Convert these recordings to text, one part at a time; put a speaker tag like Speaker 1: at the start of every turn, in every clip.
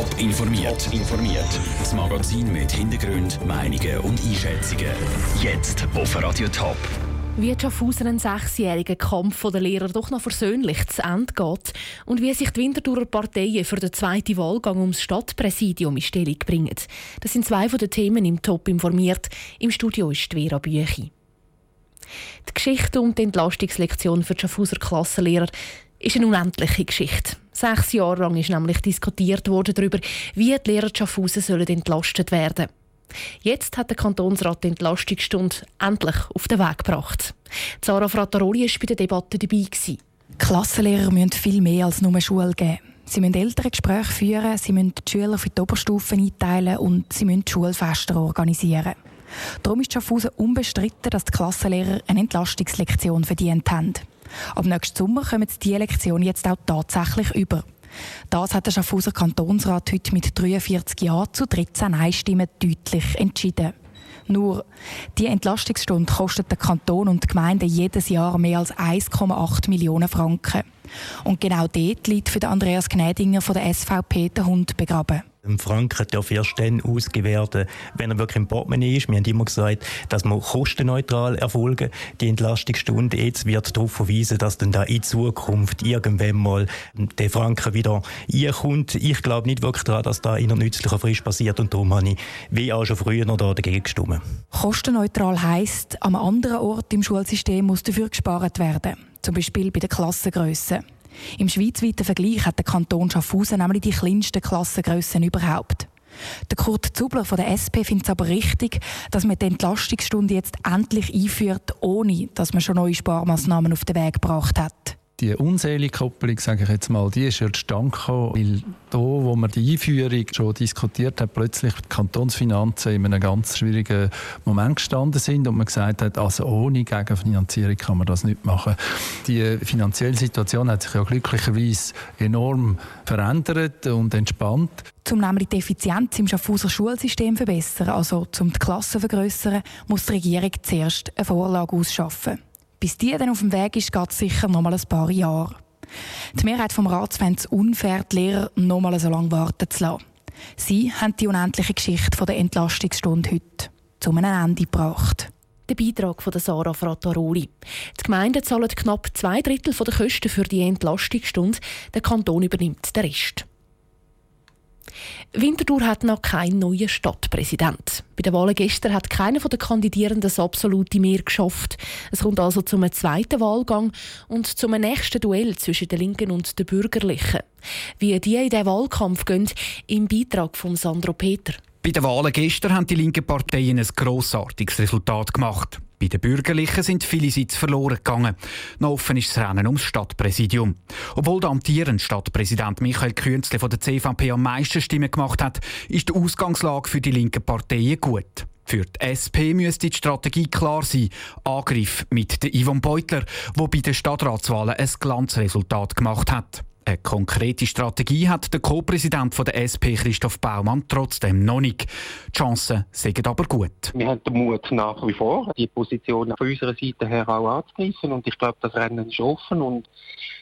Speaker 1: Top informiert. informiert. Das Magazin mit Hintergrund, Meinungen und Einschätzungen. Jetzt auf Radio Top.
Speaker 2: Wie Schaffhausen einen sechsjährigen Kampf der Lehrer doch noch versöhnlich zu Ende geht und wie sich die Winterthurer Parteien für den zweiten Wahlgang ums Stadtpräsidium in Stellung bringen. Das sind zwei von den Themen im Top informiert. Im Studio ist Vera Büchi. Die Geschichte um die Entlastungslektion für die Schaffhauser Klassenlehrer ist eine unendliche Geschichte. Sechs Jahre lang ist nämlich diskutiert worden darüber, wie die Lehrer Schaffhausen sollen entlastet werden. Jetzt hat der Kantonsrat die Entlastungsstunde endlich auf den Weg gebracht. Sarah Frattaroli war bei der Debatte dabei.
Speaker 3: Klassenlehrer müssen viel mehr als nur Schule geben. Sie müssen ältere Gespräche führen, sie müssen die Schüler für die Oberstufen einteilen und sie müssen die Schulfeste organisieren. Darum ist Schaffhausen unbestritten, dass die Klassenlehrer eine Entlastungslektion verdient haben. Ab nächsten Sommer kommen sie diese Lektion jetzt auch tatsächlich über. Das hat der Schaffhauser Kantonsrat heute mit 43 Ja zu 13 Nein-Stimmen deutlich entschieden. Nur, die Entlastungsstunde kostet den Kanton und die Gemeinden jedes Jahr mehr als 1,8 Millionen Franken. Und genau dort liegt für Andreas Gnädinger von der SVP der Hund begraben.
Speaker 4: Ein Franken darf erst dann ausgewählt wenn er wirklich im Portemonnaie ist. Wir haben immer gesagt, dass wir kostenneutral erfolgen. Die Entlastungsstunde jetzt wird darauf verweisen, dass dann da in Zukunft irgendwann mal der Franken wieder einkommt. Ich glaube nicht wirklich daran, dass da in der nützlichen Frist passiert und darum habe ich wie auch schon früher noch da dagegen gestimmt.
Speaker 3: Kostenneutral heisst, am anderen Ort im Schulsystem muss dafür gespart werden. Zum Beispiel bei der Klassengröße. Im schweizweiten Vergleich hat der Kanton Schaffhausen nämlich die kleinsten Klassengrössen überhaupt. Der Kurt Zubler von der SP findet es aber richtig, dass man die Entlastungsstunde jetzt endlich einführt, ohne dass man schon neue Sparmaßnahmen auf den Weg gebracht hat
Speaker 5: die unselige Koppelung, sage ich jetzt mal, die ist ja zustande gekommen, weil da, wo man die Einführung schon diskutiert hat, plötzlich die Kantonsfinanzen in einem ganz schwierigen Moment gestanden sind und man gesagt hat, also ohne Gegenfinanzierung kann man das nicht machen. Die finanzielle Situation hat sich ja glücklicherweise enorm verändert und entspannt.
Speaker 3: Um nämlich die Effizienz im Schaffhauser Schulsystem zu verbessern, also um die Klassen zu vergrössern, muss die Regierung zuerst eine Vorlage ausschaffen. Bis die dann auf dem Weg ist, geht es sicher noch mal ein paar Jahre. Die Mehrheit vom Rat fände es unfair, die Lehrer noch mal so lange warten zu lassen. Sie haben die unendliche Geschichte der Entlastungsstunde heute zu einem Ende gebracht.
Speaker 2: Der Beitrag von Sarah Frattaroli. Die Gemeinden zahlen knapp zwei Drittel der Kosten für die Entlastungsstunde, der Kanton übernimmt den Rest. Winterthur hat noch keinen neuen Stadtpräsident. Bei den Wahlen gestern hat keiner der Kandidierenden das absolute Mehr geschafft. Es kommt also zum zweiten Wahlgang und zum nächsten Duell zwischen den Linken und den Bürgerlichen. Wie die in den Wahlkampf gehen, im Beitrag von Sandro Peter.
Speaker 6: Bei den Wahlen gestern haben die linken Parteien ein grossartiges Resultat gemacht. Bei den Bürgerlichen sind viele Sitze verloren gegangen. Noch offen ist das Rennen ums Stadtpräsidium. Obwohl der amtierende Stadtpräsident Michael Künzle von der CVP am meisten Stimmen gemacht hat, ist die Ausgangslage für die linken Parteien gut. Für die SP müsste die Strategie klar sein. Angriff mit Yvonne Beutler, wo bei den Stadtratswahlen ein Glanzresultat gemacht hat. Eine konkrete Strategie hat der Co-Präsident der SP, Christoph Baumann, trotzdem noch nicht. Die Chancen sind aber gut.
Speaker 7: Wir haben den Mut nach wie vor, die Position von unserer Seite her auch anzugreifen. Und ich glaube, das Rennen ist offen. Und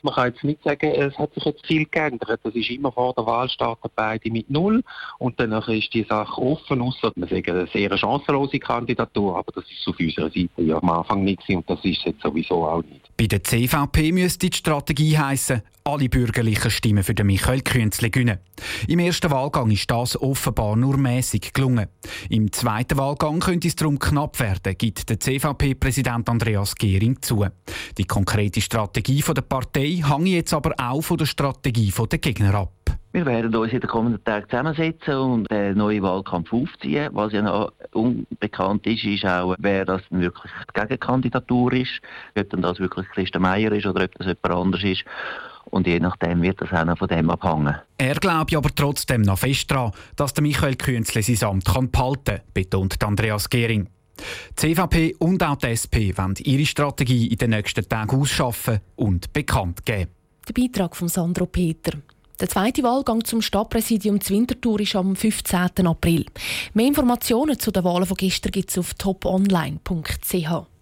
Speaker 7: man kann jetzt nicht sagen, es hat sich jetzt viel geändert. Das ist immer vor der Wahl starten beide mit Null. Und danach ist die Sache offen, außer man sagt, eine sehr chancenlose Kandidatur. Aber das ist auf unserer Seite ja am Anfang nicht und das ist jetzt sowieso auch nicht.
Speaker 6: Bei der CVP müsste die Strategie heißen, alle bürgerlichen Stimmen für den Michael Künzli gewinnen. Im ersten Wahlgang ist das offenbar nur mäßig gelungen. Im zweiten Wahlgang könnte es darum knapp werden, gibt der CVP-Präsident Andreas Gehring zu. Die konkrete Strategie der Partei hängt jetzt aber auch von der Strategie der Gegner ab.
Speaker 8: Wir werden uns in den kommenden Tagen zusammensetzen und einen neuen Wahlkampf aufziehen. Was ja noch unbekannt ist, ist auch, wer das wirklich die Gegenkandidatur ist, ob dann das wirklich Christian Meier ist oder ob das jemand anders ist. Und je nachdem wird das auch noch von dem abhängen.
Speaker 6: Er glaubt aber trotzdem noch fest daran, dass der Michael Künzle sein Amt kann behalten kann, betont Andreas Gehring. Die CVP und auch die SP wollen ihre Strategie in den nächsten Tagen ausschaffen und bekannt geben.
Speaker 2: Der Beitrag von Sandro Peter. Der zweite Wahlgang zum Stadtpräsidium Zwintertour ist am 15. April. Mehr Informationen zu den Wahlen von gestern gibt es auf toponline.ch.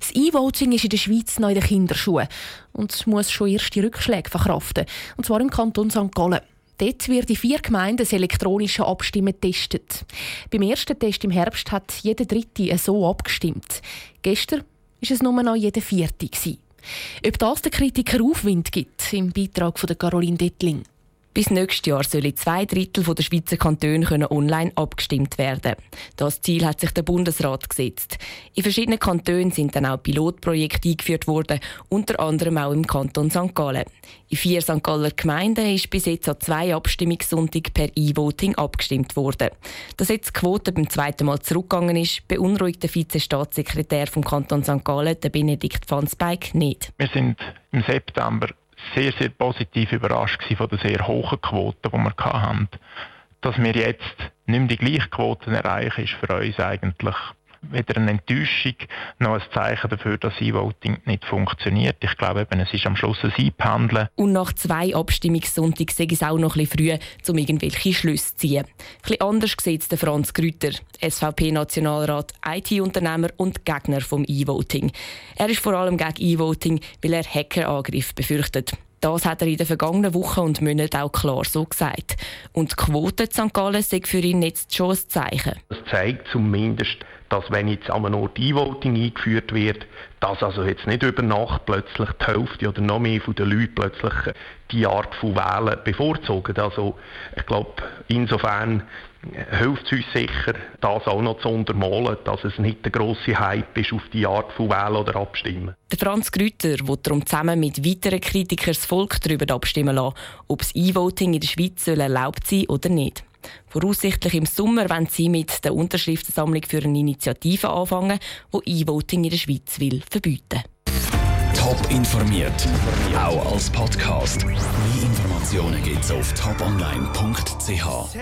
Speaker 2: Das E-Voting ist in der Schweiz noch in den Kinderschuhen und muss schon erste Rückschläge verkraften, und zwar im Kanton St. Gallen. Dort wird in vier Gemeinden das elektronische Abstimmen getestet. Beim ersten Test im Herbst hat jeder Dritte so abgestimmt. Gestern war es nur noch jeder Vierte. Ob das den Kritiker Aufwind gibt, im Beitrag von Caroline Dettling.
Speaker 9: Bis nächstes Jahr sollen zwei Drittel der Schweizer Kantone online abgestimmt werden. Das Ziel hat sich der Bundesrat gesetzt. In verschiedenen Kantonen sind dann auch Pilotprojekte eingeführt worden, unter anderem auch im Kanton St. Gallen. In vier St. Galler Gemeinden ist bis jetzt an zwei Abstimmungssonntagen per E-Voting abgestimmt worden. Dass jetzt die Quote beim zweiten Mal zurückgegangen ist, beunruhigt der Vizestaatssekretär vom Kanton St. Gallen, der Benedikt van Speyk, nicht.
Speaker 10: Wir sind im September sehr, sehr positiv überrascht von der sehr hohen Quote, die wir hatten. Dass wir jetzt nicht mehr die gleiche Quote erreichen, ist für uns eigentlich weder eine Enttäuschung noch ein Zeichen dafür, dass E-Voting nicht funktioniert. Ich glaube, eben, es ist am Schluss ein Einpendeln.
Speaker 9: Und nach zwei Abstimmungssonntagen sehe ich es auch noch ein bisschen früh, um irgendwelche Schlüsse zu ziehen. Ein bisschen anders sieht es Franz Grüter, SVP-Nationalrat, IT-Unternehmer und Gegner vom E-Voting. Er ist vor allem gegen E-Voting, weil er Hackerangriffe befürchtet. Das hat er in den vergangenen Wochen und Monaten auch klar so gesagt. Und die Quote in St. Gallen ist für ihn jetzt schon ein Zeichen.
Speaker 11: Das zeigt zumindest, dass wenn jetzt an einem Ort E-Voting eingeführt wird, dass also jetzt nicht über Nacht plötzlich die Hälfte oder noch mehr von den Leuten plötzlich die Art von Wählen bevorzugen. Also ich glaube, insofern hilft es uns sicher, das auch noch zu untermalen, dass es nicht der grosse Hype ist auf die Art von Wählen oder Abstimmen.
Speaker 9: Der Franz Grüter will darum zusammen mit weiteren Kritikern das Volk darüber abstimmen lassen, ob das E-Voting in der Schweiz erlaubt sein soll oder nicht. Voraussichtlich im Sommer wenn sie mit der Unterschriftensammlung für eine Initiative anfangen, die E-Voting in der Schweiz will verbieten.
Speaker 1: Top informiert, auch als Podcast. Mehr Informationen gibt's auf toponline.ch.